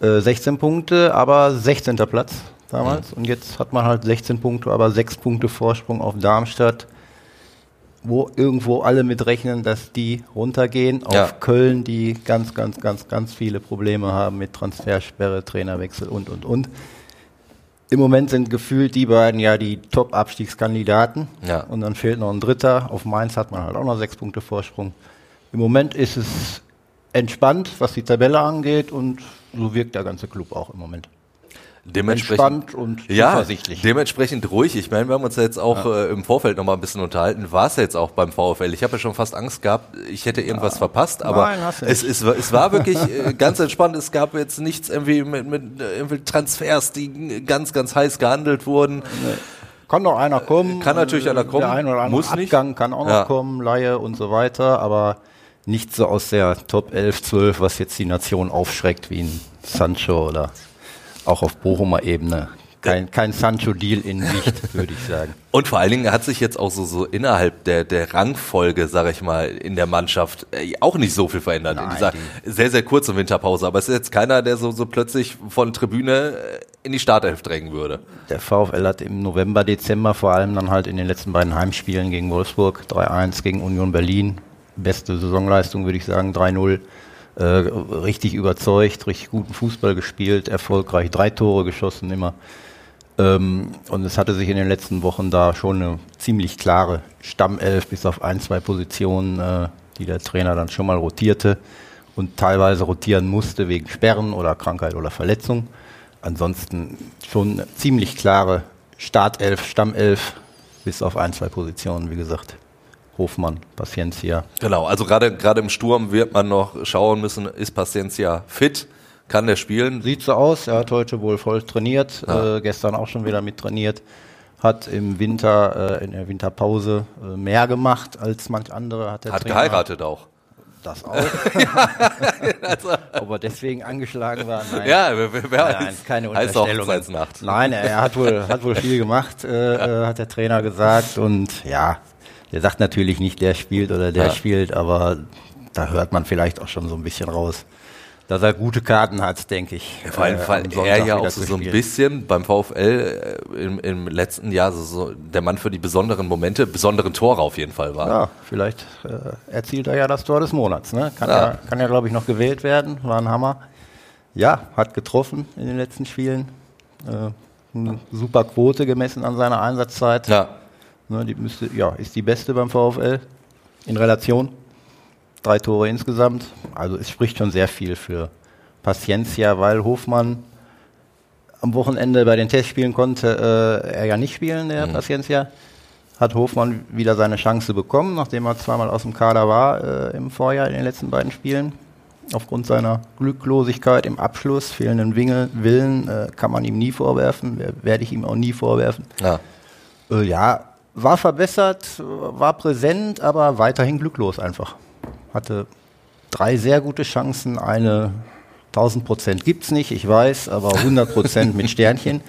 Speaker 4: Äh, 16 Punkte, aber 16. Platz damals. Und jetzt hat man halt 16 Punkte, aber 6 Punkte Vorsprung auf Darmstadt, wo irgendwo alle mit rechnen, dass die runtergehen. Auf
Speaker 2: Ja.
Speaker 4: Köln, die ganz, ganz, ganz, ganz viele Probleme haben mit Transfersperre, Trainerwechsel und, und, und. Im Moment sind gefühlt die beiden ja die Top-Abstiegskandidaten.
Speaker 2: Ja.
Speaker 4: Und dann fehlt noch ein Dritter. Auf Mainz hat man halt auch noch sechs Punkte Vorsprung. Im Moment ist es entspannt, was die Tabelle angeht und so wirkt der ganze Club auch im Moment.
Speaker 2: Dementsprechend
Speaker 4: Entspannt und
Speaker 2: ja,
Speaker 4: zuversichtlich.
Speaker 2: dementsprechend ruhig. Ich meine, wir haben uns ja jetzt auch äh, im Vorfeld noch mal ein bisschen unterhalten. War es jetzt auch beim VfL? Ich habe ja schon fast Angst gehabt, ich hätte irgendwas verpasst, aber
Speaker 4: Nein,
Speaker 2: es, es, war- es war wirklich äh, ganz entspannt. Es gab jetzt nichts irgendwie mit, mit äh, irgendwie Transfers, die ganz, ganz heiß gehandelt wurden.
Speaker 4: Kann noch einer kommen.
Speaker 2: Kann natürlich
Speaker 4: äh,
Speaker 2: einer kommen,
Speaker 4: Der ein oder andere
Speaker 2: muss nicht.
Speaker 4: Abgang kann auch noch
Speaker 2: Ja.
Speaker 4: kommen, Laie und so weiter, aber nicht so aus der Top 11, 12, was jetzt die Nation aufschreckt, wie ein Sancho oder auch auf Bochumer Ebene. Kein, kein Sancho-Deal in Sicht, *laughs* würde ich sagen.
Speaker 2: Und vor allen Dingen hat sich jetzt auch so, so innerhalb der, der Rangfolge, sag ich mal, in der Mannschaft äh, auch nicht so viel verändert in
Speaker 4: Nein,
Speaker 2: dieser sehr, sehr kurzen Winterpause. Aber es ist jetzt keiner, der so, so plötzlich von Tribüne äh, in die Startelf drängen würde.
Speaker 4: Der VfL hat im November, Dezember vor allem dann halt in den letzten beiden Heimspielen gegen Wolfsburg 3-1 gegen Union Berlin. Beste Saisonleistung, würde ich sagen, 3-0. Äh, richtig überzeugt, richtig guten Fußball gespielt, erfolgreich, drei Tore geschossen immer. Ähm, und es hatte sich in den letzten Wochen da schon eine ziemlich klare Stammelf bis auf ein, zwei Positionen, äh, die der Trainer dann schon mal rotierte und teilweise rotieren musste wegen Sperren oder Krankheit oder Verletzung. Ansonsten schon eine ziemlich klare Startelf, Stammelf bis auf ein, zwei Positionen, wie gesagt. Hofmann, Paciencia.
Speaker 2: Genau, also gerade gerade im Sturm wird man noch schauen müssen, ist Paciencia fit? Kann der spielen?
Speaker 4: Sieht so aus, er hat heute wohl voll trainiert,
Speaker 2: Ja.
Speaker 4: äh, gestern auch schon wieder mit trainiert. Hat im Winter, äh, in der Winterpause äh, mehr gemacht als manch andere. Hat, der
Speaker 2: Hat
Speaker 4: Trainer.
Speaker 2: geheiratet auch.
Speaker 4: Das auch. *laughs* Ob er deswegen angeschlagen war? Nein.
Speaker 2: Ja, wer, wer
Speaker 4: Nein,
Speaker 2: weiß.
Speaker 4: keine Unterstellung.
Speaker 2: Hochzeitsnacht.
Speaker 4: Nein, er hat wohl, hat wohl viel gemacht, äh, *laughs* äh, hat der Trainer gesagt. Und ja, der sagt natürlich nicht, der spielt oder der
Speaker 2: Ja.
Speaker 4: spielt, aber da hört man vielleicht auch schon so ein bisschen raus, dass er gute Karten hat, denke ich.
Speaker 2: Vor allem,
Speaker 4: äh,
Speaker 2: weil er ja auch so, so ein bisschen beim VfL äh, im, im letzten Jahr so, so der Mann für die besonderen Momente, besonderen Tore auf jeden Fall war.
Speaker 4: Ja, vielleicht äh, erzielt er ja das Tor des Monats. Ne? Kann
Speaker 2: Ja.
Speaker 4: ja, kann ja glaube ich, noch gewählt werden. War ein Hammer. Ja, hat getroffen in den letzten Spielen. Äh, eine super Quote gemessen an seiner Einsatzzeit.
Speaker 2: Ja.
Speaker 4: Ne, die müsste, ja, ist die beste beim VfL in Relation. Drei Tore insgesamt. Also es spricht schon sehr viel für Paciencia, weil Hofmann am Wochenende bei den Testspielen konnte äh, er ja nicht spielen, der Paciencia. Hat Hofmann wieder seine Chance bekommen, nachdem er zweimal aus dem Kader war äh, im Vorjahr in den letzten beiden Spielen. Aufgrund seiner Glücklosigkeit im Abschluss, fehlenden Winge, Willen, äh, kann man ihm nie vorwerfen, wer- werde ich ihm auch nie vorwerfen.
Speaker 2: ja.
Speaker 4: Äh, ja, war verbessert, war präsent, aber weiterhin glücklos einfach. Hatte drei sehr gute Chancen, eine 1000 Prozent gibt's nicht, ich weiß, aber 100 Prozent mit *laughs* Sternchen.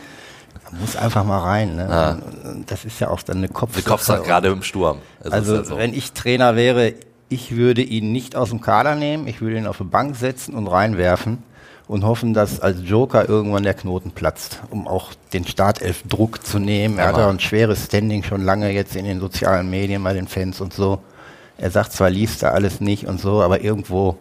Speaker 4: Da muss einfach mal rein. Ne? Und Das ist ja auch dann eine
Speaker 2: Die
Speaker 4: Kopfsache.
Speaker 2: Kopfsache gerade im Sturm. Es
Speaker 4: Also,
Speaker 2: ja so.
Speaker 4: wenn ich Trainer wäre, ich würde ihn nicht aus dem Kader nehmen, ich würde ihn auf die Bank setzen und reinwerfen und hoffen, dass als Joker irgendwann der Knoten platzt, um auch den Startelf-Druck zu nehmen. Er hat ja ein schweres Standing schon lange jetzt in den sozialen Medien bei den Fans und so. Er sagt zwar, liest er alles nicht und so, aber irgendwo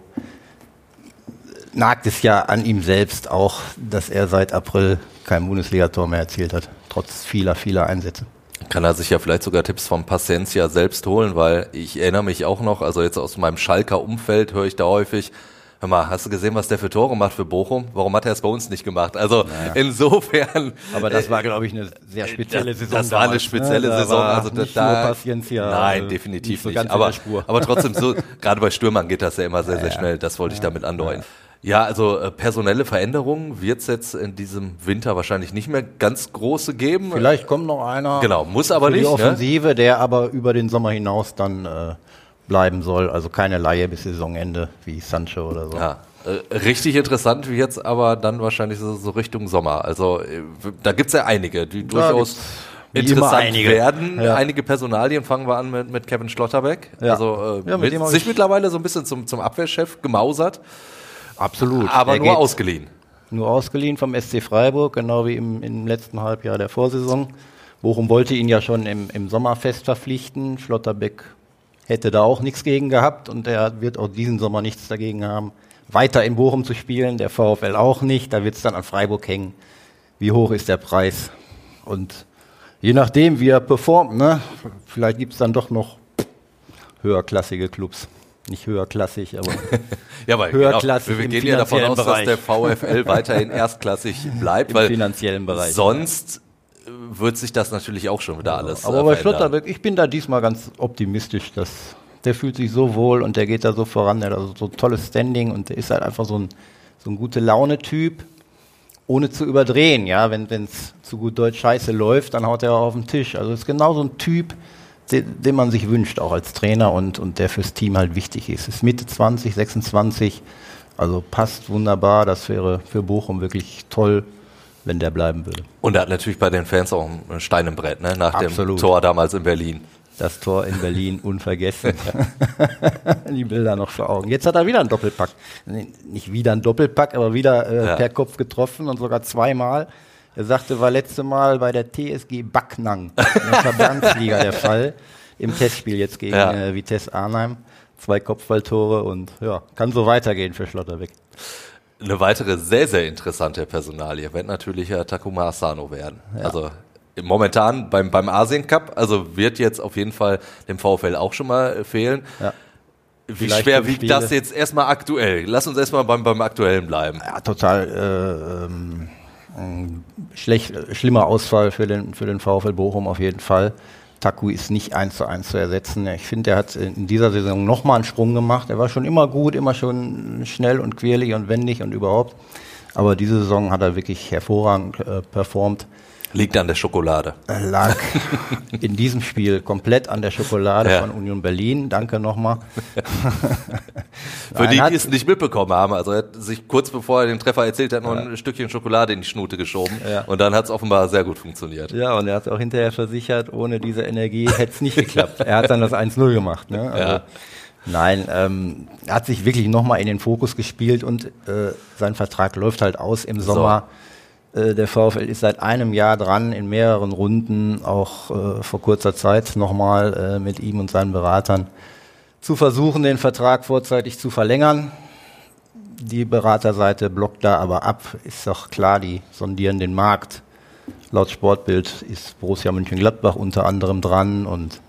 Speaker 4: nagt es ja an ihm selbst auch, dass er seit April kein Bundesligator mehr erzielt hat, trotz vieler, vieler Einsätze.
Speaker 2: Kann er sich ja vielleicht sogar Tipps vom Paciencia selbst holen, weil ich erinnere mich auch noch, also jetzt aus meinem Schalker Umfeld höre ich da häufig, hör mal, hast du gesehen, was der für Tore macht für Bochum? Warum hat er es bei uns nicht gemacht? Also insofern.
Speaker 4: Aber das war, glaube ich, eine sehr spezielle Saison.
Speaker 2: Das war eine
Speaker 4: damals,
Speaker 2: spezielle
Speaker 4: ne?
Speaker 2: Saison. Also
Speaker 4: nicht
Speaker 2: da
Speaker 4: nur
Speaker 2: Nein,
Speaker 4: äh,
Speaker 2: definitiv
Speaker 4: nicht so
Speaker 2: nicht. aber, aber trotzdem so, *laughs* gerade bei Stürmern geht das ja immer sehr, sehr schnell. Das wollte ich damit andeuten. Ja, also äh, personelle Veränderungen wird es jetzt in diesem Winter wahrscheinlich nicht mehr ganz große geben.
Speaker 4: Vielleicht kommt noch einer.
Speaker 2: Genau, muss aber
Speaker 4: für die
Speaker 2: nicht, ne?
Speaker 4: Offensive, der aber über den Sommer hinaus dann äh, bleiben soll. Also keine Laie bis Saisonende wie Sancho oder so.
Speaker 2: Ja, äh, richtig interessant wie jetzt aber dann wahrscheinlich so, so Richtung Sommer. Also äh, da gibt's ja einige, die durchaus
Speaker 4: wie immer
Speaker 2: interessant
Speaker 4: einige.
Speaker 2: werden.
Speaker 4: Ja.
Speaker 2: Einige Personalien fangen wir an mit, mit Kevin Schlotterbeck.
Speaker 4: Ja.
Speaker 2: Also äh,
Speaker 4: Ja, mit
Speaker 2: mit sich
Speaker 4: ich-
Speaker 2: mittlerweile so ein bisschen zum, zum Abwehrchef gemausert,
Speaker 4: Absolut.
Speaker 2: aber
Speaker 4: Der
Speaker 2: nur ausgeliehen.
Speaker 4: Nur ausgeliehen vom SC Freiburg, genau wie im, im letzten Halbjahr der Vorsaison. Bochum wollte ihn ja schon im, im Sommer fest verpflichten. Schlotterbeck hätte da auch nichts gegen gehabt und er wird auch diesen Sommer nichts dagegen haben, weiter in Bochum zu spielen. Der VfL auch nicht. Da wird es dann an Freiburg hängen. Wie hoch ist der Preis? Und je nachdem, wie er performt, ne, vielleicht gibt es dann doch noch höherklassige Clubs. Nicht höherklassig, aber *laughs*
Speaker 2: Ja, weil
Speaker 4: Höherklassig
Speaker 2: genau, wir
Speaker 4: im
Speaker 2: gehen ja davon aus,
Speaker 4: finanziellen
Speaker 2: dass der VfL weiterhin erstklassig *laughs* bleibt,
Speaker 4: im
Speaker 2: weil
Speaker 4: finanziellen Bereich.
Speaker 2: sonst wird sich das natürlich auch schon wieder alles
Speaker 4: Aber
Speaker 2: äh,
Speaker 4: bei. Schlotterbeck, ich bin da diesmal ganz optimistisch, dass der fühlt sich so wohl und der geht da so voran, der hat also so ein tolles Standing und der ist halt einfach so ein, so ein gute Laune-Typ, ohne zu überdrehen, ja, wenn es zu gut Deutsch scheiße läuft, dann haut er auch auf den Tisch. Also ist genau so ein Typ, den, den man sich wünscht, auch als Trainer und, und der fürs Team halt wichtig ist. Ist Mitte 20, 26, also passt wunderbar, das wäre für Bochum wirklich toll, wenn der bleiben würde.
Speaker 2: Und er hat natürlich bei den Fans auch ein Stein im Brett, ne? nach dem
Speaker 4: Absolut.
Speaker 2: Tor damals in Berlin.
Speaker 4: Das Tor in Berlin *laughs* unvergessen. *laughs* Die Bilder noch vor Augen. Jetzt hat er wieder einen Doppelpack. Nicht wieder einen Doppelpack, aber wieder äh,
Speaker 2: Ja.
Speaker 4: per Kopf getroffen und sogar zweimal. Er sagte, war letzte Mal bei der TSG Backnang in der Verbandsliga der Fall. Im Testspiel jetzt gegen
Speaker 2: Ja.
Speaker 4: äh, Vitesse Arnheim. Zwei Kopfballtore und ja, kann so weitergehen für Schlotterbeck.
Speaker 2: Eine weitere sehr, sehr interessante Personalie wird natürlich äh, Takuma Asano werden. Also momentan beim, beim Asien Cup, also wird jetzt auf jeden Fall dem VfL auch schon mal äh, fehlen.
Speaker 4: Ja.
Speaker 2: Wie schwer wiegt das jetzt erstmal aktuell? Lass uns erstmal beim, beim Aktuellen bleiben.
Speaker 4: Ja, total äh, ähm, ähm, schlecht, schlimmer Ausfall für den, für den VfL Bochum auf jeden Fall. Taku ist nicht eins zu eins zu ersetzen. Ich finde, er hat in dieser Saison nochmal einen Sprung gemacht. Er war schon immer gut, immer schon schnell und quirlig und wendig und überhaupt. Aber diese Saison hat er wirklich hervorragend äh, performt.
Speaker 2: Liegt an der Schokolade.
Speaker 4: Lag in diesem Spiel komplett an der Schokolade ja. von Union Berlin. Danke nochmal.
Speaker 2: Für die, die es nicht mitbekommen haben, also er hat sich kurz bevor er den Treffer erzählt hat, noch ja. ein Stückchen Schokolade in die Schnute geschoben. Ja. Und dann hat es offenbar sehr gut funktioniert.
Speaker 4: Ja, und er hat auch hinterher versichert, ohne diese Energie hätte es nicht geklappt. *laughs* Er hat dann das 1-0 gemacht. Ne? Also. Nein, ähm, er hat sich wirklich nochmal in den Fokus gespielt und äh, sein Vertrag läuft halt aus im Sommer. So der VfL ist seit einem Jahr dran, in mehreren Runden, auch äh, vor kurzer Zeit nochmal äh, mit ihm und seinen Beratern zu versuchen, den Vertrag vorzeitig zu verlängern. Die Beraterseite blockt da aber ab, ist doch klar, die sondieren den Markt. Laut Sportbild ist Borussia Mönchengladbach unter anderem dran und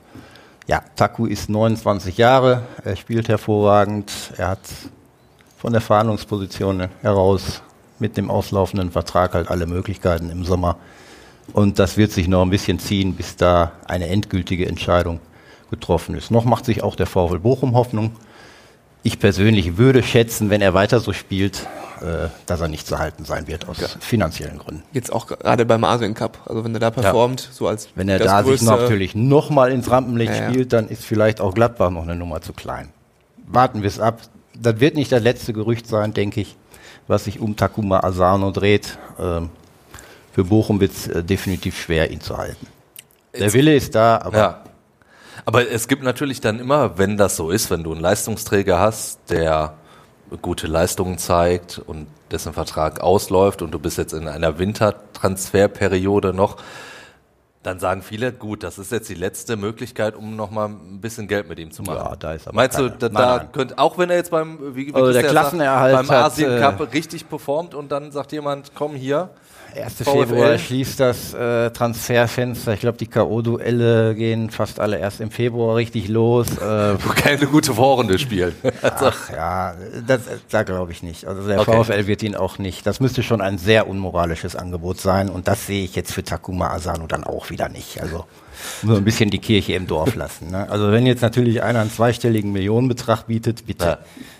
Speaker 4: ja, Taku ist 29 Jahre, er spielt hervorragend, er hat von der Verhandlungsposition heraus mit dem auslaufenden Vertrag halt alle Möglichkeiten im Sommer. Und das wird sich noch ein bisschen ziehen, bis da eine endgültige Entscheidung getroffen ist. Noch macht sich auch der VfL Bochum Hoffnung. Ich persönlich würde schätzen, wenn er weiter so spielt, äh, dass er nicht zu halten sein wird aus ja. finanziellen Gründen.
Speaker 3: Jetzt auch gerade beim Asien Cup, also wenn er da performt, ja. so als
Speaker 4: wenn er da sich natürlich nochmal ins Rampenlicht ja, spielt, dann ist vielleicht auch Gladbach noch eine Nummer zu klein. Warten wir es ab. Das wird nicht das letzte Gerücht sein, denke ich was sich um Takuma Asano dreht. Ähm, für Bochum wird es äh, definitiv schwer, ihn zu halten. Der Wille ist da,
Speaker 2: aber. Ja. Aber es gibt natürlich dann immer, wenn das so ist, wenn du einen Leistungsträger hast, der gute Leistungen zeigt und dessen Vertrag ausläuft und du bist jetzt in einer Wintertransferperiode noch, dann sagen viele, gut, das ist jetzt die letzte Möglichkeit, um nochmal ein bisschen Geld mit ihm zu machen. Ja, da ist aber Meinst keine. du, da, da könnte, auch wenn er jetzt beim,
Speaker 4: wie, wie also der Klassenerhalt
Speaker 2: beim Asien Cup äh, richtig performt und dann sagt jemand, komm hier,
Speaker 4: 1. Februar schließt das äh, Transferfenster. Ich glaube, die K.O.-Duelle gehen fast alle erst im Februar richtig los.
Speaker 2: Äh, *laughs* Keine gute Vorrunde spielen.
Speaker 4: Ach, ja, das, da glaube ich nicht. Also der okay. VfL wird ihn auch nicht. Das müsste schon ein sehr unmoralisches Angebot sein. Und das sehe ich jetzt für Takuma Asano dann auch wieder nicht. Also nur ein bisschen die Kirche im Dorf *laughs* lassen. Ne? Also wenn jetzt natürlich einer einen zweistelligen Millionenbetrag bietet, bitte. Ja.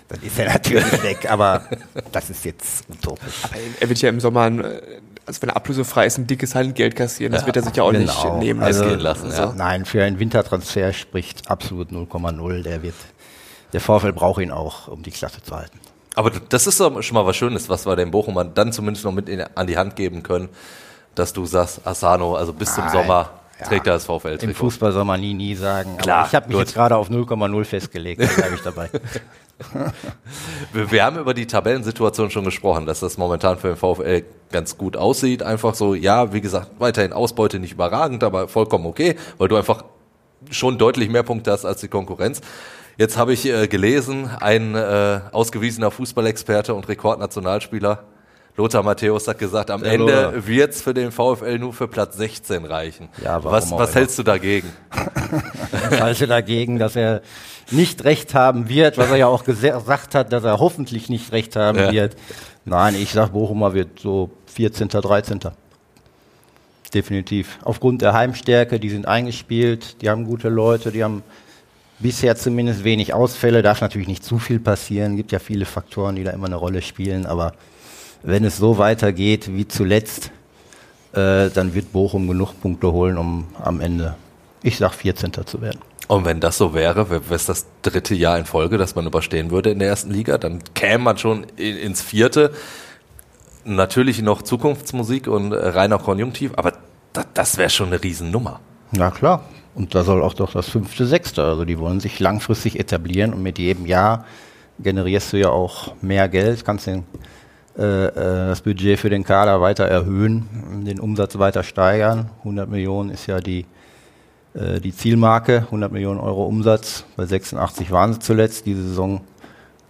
Speaker 4: Dann ist er natürlich *laughs* weg, aber das ist jetzt utopisch. Aber
Speaker 3: er wird ja im Sommer äh, also wenn er ablösefrei ist, ein dickes Handgeld kassieren. Das ja, wird er sich ja auch genau. nicht nehmen
Speaker 4: also, gehen lassen. Also, ja. Nein, für einen Wintertransfer spricht absolut 0,0. Der wird, der VfL braucht ihn auch, um die Klasse zu halten.
Speaker 2: Aber das ist doch schon mal was Schönes, was wir dem Bochum dann zumindest noch mit in, an die Hand geben können, dass du sagst, Asano, also bis zum Sommer trägt er das VfL.
Speaker 4: -Trikot. Im Fußball soll man nie, nie sagen. Klar, Aber ich habe mich gut. jetzt gerade auf 0,0 festgelegt, da bleibe ich dabei. *laughs* *laughs*
Speaker 2: wir, wir, haben über die Tabellensituation schon gesprochen, dass das momentan für den VfL ganz gut aussieht. Einfach so, ja, wie gesagt, weiterhin Ausbeute nicht überragend, aber vollkommen okay, weil du einfach schon deutlich mehr Punkte hast als die Konkurrenz. Jetzt habe ich äh, gelesen, ein äh, ausgewiesener Fußballexperte und Rekordnationalspieler, Lothar Matthäus hat gesagt, am ja, Ende wird es für den VfL nur für Platz 16 reichen. Ja, was was hältst du dagegen? *laughs*
Speaker 4: ich halte dagegen, dass er nicht recht haben wird, was er ja auch gesagt hat, dass er hoffentlich nicht recht haben ja. wird. Nein, ich sag, Bochumer wird so 14., 13. Definitiv. Aufgrund der Heimstärke, die sind eingespielt, die haben gute Leute, die haben bisher zumindest wenig Ausfälle. Darf natürlich nicht zu viel passieren. Gibt ja viele Faktoren, die da immer eine Rolle spielen. Aber wenn es so weitergeht wie zuletzt, äh, dann wird Bochum genug Punkte holen, um am Ende, ich sag, 14. zu werden.
Speaker 2: Und wenn das so wäre, wäre es das dritte Jahr in Folge, dass man überstehen würde in der ersten Liga, dann käme man schon in, ins vierte. Natürlich noch Zukunftsmusik und reiner Konjunktiv, aber das, das wäre schon eine Riesennummer.
Speaker 4: Ja klar. Und da soll auch doch das fünfte, sechste. Also die wollen sich langfristig etablieren und mit jedem Jahr generierst du ja auch mehr Geld, kannst den, äh, äh das Budget für den Kader weiter erhöhen, den Umsatz weiter steigern. 100 Millionen ist ja die äh, die Zielmarke, 100 Millionen Euro Umsatz. Bei 86 waren sie zuletzt. Diese Saison,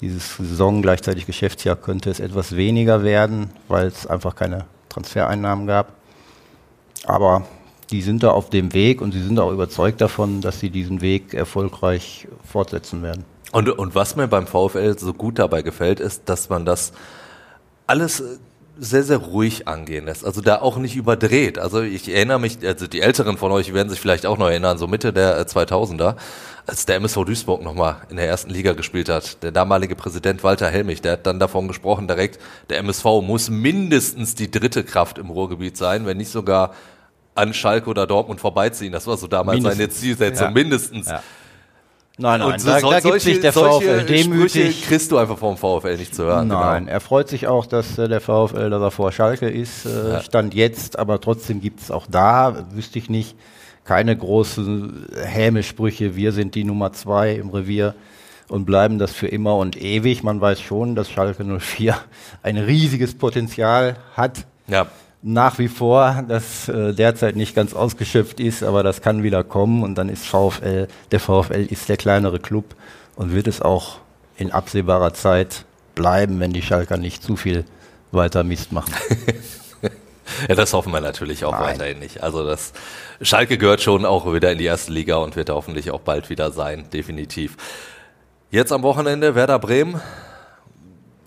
Speaker 4: dieses Saison gleichzeitig Geschäftsjahr könnte es etwas weniger werden, weil es einfach keine Transfereinnahmen gab. Aber die sind da auf dem Weg und sie sind auch überzeugt davon, dass sie diesen Weg erfolgreich fortsetzen werden.
Speaker 2: Und, und was mir beim VfL so gut dabei gefällt, ist, dass man das alles sehr, sehr ruhig angehen lässt. Also da auch nicht überdreht. Also ich erinnere mich, also die Älteren von euch werden sich vielleicht auch noch erinnern, so Mitte der 2000er, äh, als der MSV Duisburg nochmal in der ersten Liga gespielt hat. Der damalige Präsident Walter Helmich, der hat dann davon gesprochen direkt, der MSV muss mindestens die dritte Kraft im Ruhrgebiet sein, wenn nicht sogar an Schalke oder Dortmund vorbeiziehen. Das war so damals mindestens. seine Zielsetzung, ja. mindestens. Ja.
Speaker 4: Nein, nein, und so, da, da gibt sich der VfL demütig.
Speaker 2: kriegst du einfach vom VfL nicht zu hören.
Speaker 4: Nein, genau. er freut sich auch, dass äh, der VfL da vor Schalke ist, äh, ja. stand jetzt, aber trotzdem gibt es auch da, wüsste ich nicht, keine großen Hämesprüche, wir sind die Nummer zwei im Revier und bleiben das für immer und ewig. Man weiß schon, dass Schalke 04 ein riesiges Potenzial hat. Ja nach wie vor, das äh, derzeit nicht ganz ausgeschöpft ist, aber das kann wieder kommen und dann ist VfL, der VfL ist der kleinere Club und wird es auch in absehbarer Zeit bleiben, wenn die Schalker nicht zu viel weiter Mist machen. *laughs*
Speaker 2: ja, das hoffen wir natürlich auch Nein. weiterhin nicht. Also das Schalke gehört schon auch wieder in die erste Liga und wird hoffentlich auch bald wieder sein, definitiv. Jetzt am Wochenende Werder Bremen.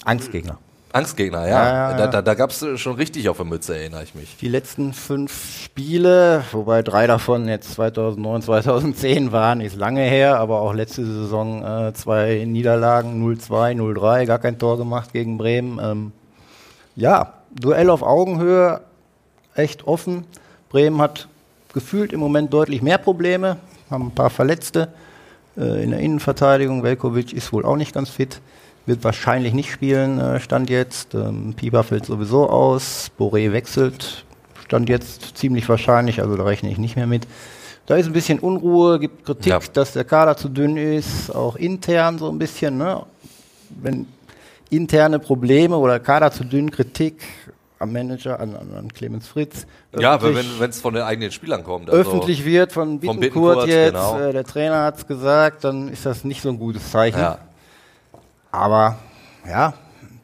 Speaker 4: Angstgegner.
Speaker 2: Angstgegner, ja. ja, ja, Da, da, da gab es schon richtig auf der Mütze, erinnere ich mich.
Speaker 4: Die letzten fünf Spiele, wobei drei davon jetzt 2009, 2010 waren, ist lange her, aber auch letzte Saison äh, zwei Niederlagen, 0-2, 0-3, gar kein Tor gemacht gegen Bremen. Ähm, ja, Duell auf Augenhöhe, echt offen. Bremen hat gefühlt im Moment deutlich mehr Probleme, haben ein paar Verletzte äh, in der Innenverteidigung. Velkovic ist wohl auch nicht ganz fit wird wahrscheinlich nicht spielen, äh, Stand jetzt. Ähm, Pieper fällt sowieso aus. Boré wechselt, Stand jetzt ziemlich wahrscheinlich, also da rechne ich nicht mehr mit. Da ist ein bisschen Unruhe, gibt Kritik, ja. dass der Kader zu dünn ist, auch intern so ein bisschen. Ne? Wenn interne Probleme oder Kader zu dünn, Kritik am Manager, an, an, Clemens Fritz.
Speaker 2: Ja, wenn es von den eigenen Spielern kommt.
Speaker 4: Also öffentlich wird von Bittencourt, Bittencourt jetzt, genau. äh, der Trainer hat es gesagt, dann ist das nicht so ein gutes Zeichen. Ja. Aber ja,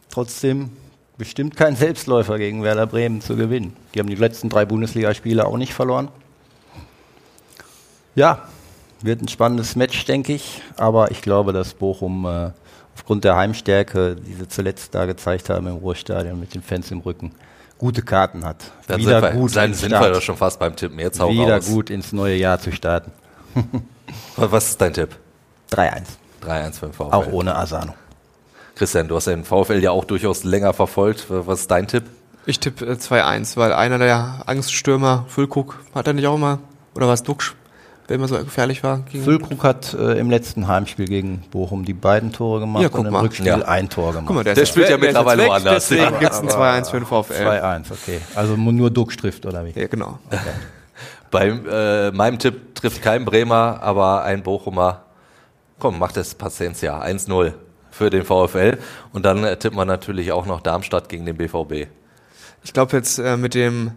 Speaker 4: trotzdem bestimmt kein Selbstläufer gegen Werder Bremen zu gewinnen. Die haben die letzten drei Bundesligaspiele auch nicht verloren. Ja, wird ein spannendes Match, denke ich. Aber ich glaube, dass Bochum äh, aufgrund der Heimstärke, die sie zuletzt da gezeigt haben im Ruhrstadion mit den Fans im Rücken, gute Karten hat.
Speaker 2: Dann wieder sind wir, gut dann sind wir doch schon fast beim Tippen. Jetzt hau
Speaker 4: Wieder
Speaker 2: raus.
Speaker 4: gut ins neue Jahr zu starten. *laughs*
Speaker 2: Was ist dein Tipp?
Speaker 4: 3-1.
Speaker 2: 3-1 für den VfL.
Speaker 4: Auch ohne Asano.
Speaker 2: Christian, du hast den VfL ja auch durchaus länger verfolgt. Was ist dein Tipp?
Speaker 3: Ich tippe äh, 2-1, weil einer der Angststürmer, Füllkrug, hat er nicht auch immer, oder war es Duxch, der immer so gefährlich war?
Speaker 4: Füllkrug hat äh, im letzten Heimspiel gegen Bochum die beiden Tore gemacht
Speaker 3: ja, und im
Speaker 4: mal. Rückspiel ja. ein Tor gemacht. Guck
Speaker 2: mal, der, der spielt ja mittlerweile woanders.
Speaker 3: Deswegen gibt es ein 2-1 für den VfL.
Speaker 4: 2-1, okay. Also nur Duxch trifft, oder wie?
Speaker 3: Ja, genau. Okay.
Speaker 2: Bei äh, meinem Tipp trifft kein Bremer, aber ein Bochumer. Komm, macht das Paciencia. 1-0 für den VfL. Und dann äh, tippt man natürlich auch noch Darmstadt gegen den BVB.
Speaker 3: Ich glaube jetzt äh, mit dem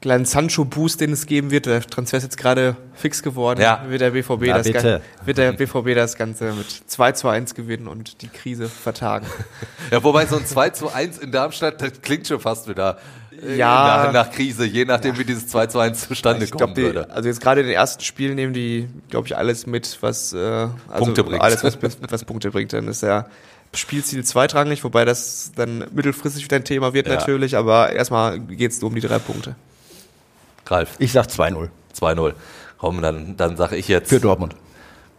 Speaker 3: kleinen Sancho-Boost, den es geben wird, der Transfer ist jetzt gerade fix geworden, ja. wird, der BVB Na, das wird der BVB das Ganze mit 2 zu 1 gewinnen und die Krise vertagen. *laughs*
Speaker 2: ja, wobei so ein 2 zu 1 in Darmstadt, das klingt schon fast wieder
Speaker 3: ja.
Speaker 2: nach, nach Krise, je nachdem, wie dieses 2 zu 1 zustande ich kommen glaub, würde.
Speaker 3: Die, also jetzt gerade in den ersten Spielen nehmen die, glaube ich, alles mit, was, äh, also
Speaker 2: Punkte bringt.
Speaker 3: Alles, was, was Punkte bringt. Dann ist ja Spielziel zweitrangig, wobei das dann mittelfristig wieder ein Thema wird ja. natürlich, aber erstmal geht es nur um die drei Punkte.
Speaker 2: Ralf.
Speaker 4: Ich sag 2-0.
Speaker 2: 2-0. Komm, dann, dann sage ich jetzt.
Speaker 4: Für Dortmund.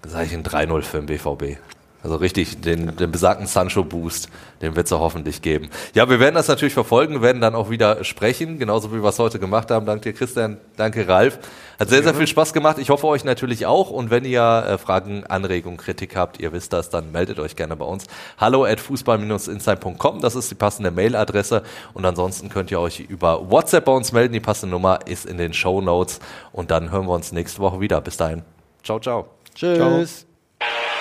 Speaker 2: Sage ich ein 3-0 für den BVB. Also richtig, den, den besagten Sancho-Boost, den wird es hoffentlich geben. Ja, wir werden das natürlich verfolgen, werden dann auch wieder sprechen, genauso wie wir es heute gemacht haben. Danke dir, Christian. Danke, Ralf. Hat sehr, sehr viel Spaß gemacht. Ich hoffe euch natürlich auch. Und wenn ihr äh, Fragen, Anregungen, Kritik habt, ihr wisst das, dann meldet euch gerne bei uns. Hallo at fußball-insight.com, das ist die passende Mailadresse. Und ansonsten könnt ihr euch über WhatsApp bei uns melden. Die passende Nummer ist in den Show Notes. Und dann hören wir uns nächste Woche wieder. Bis dahin. Ciao, ciao.
Speaker 4: Tschüss. Ciao.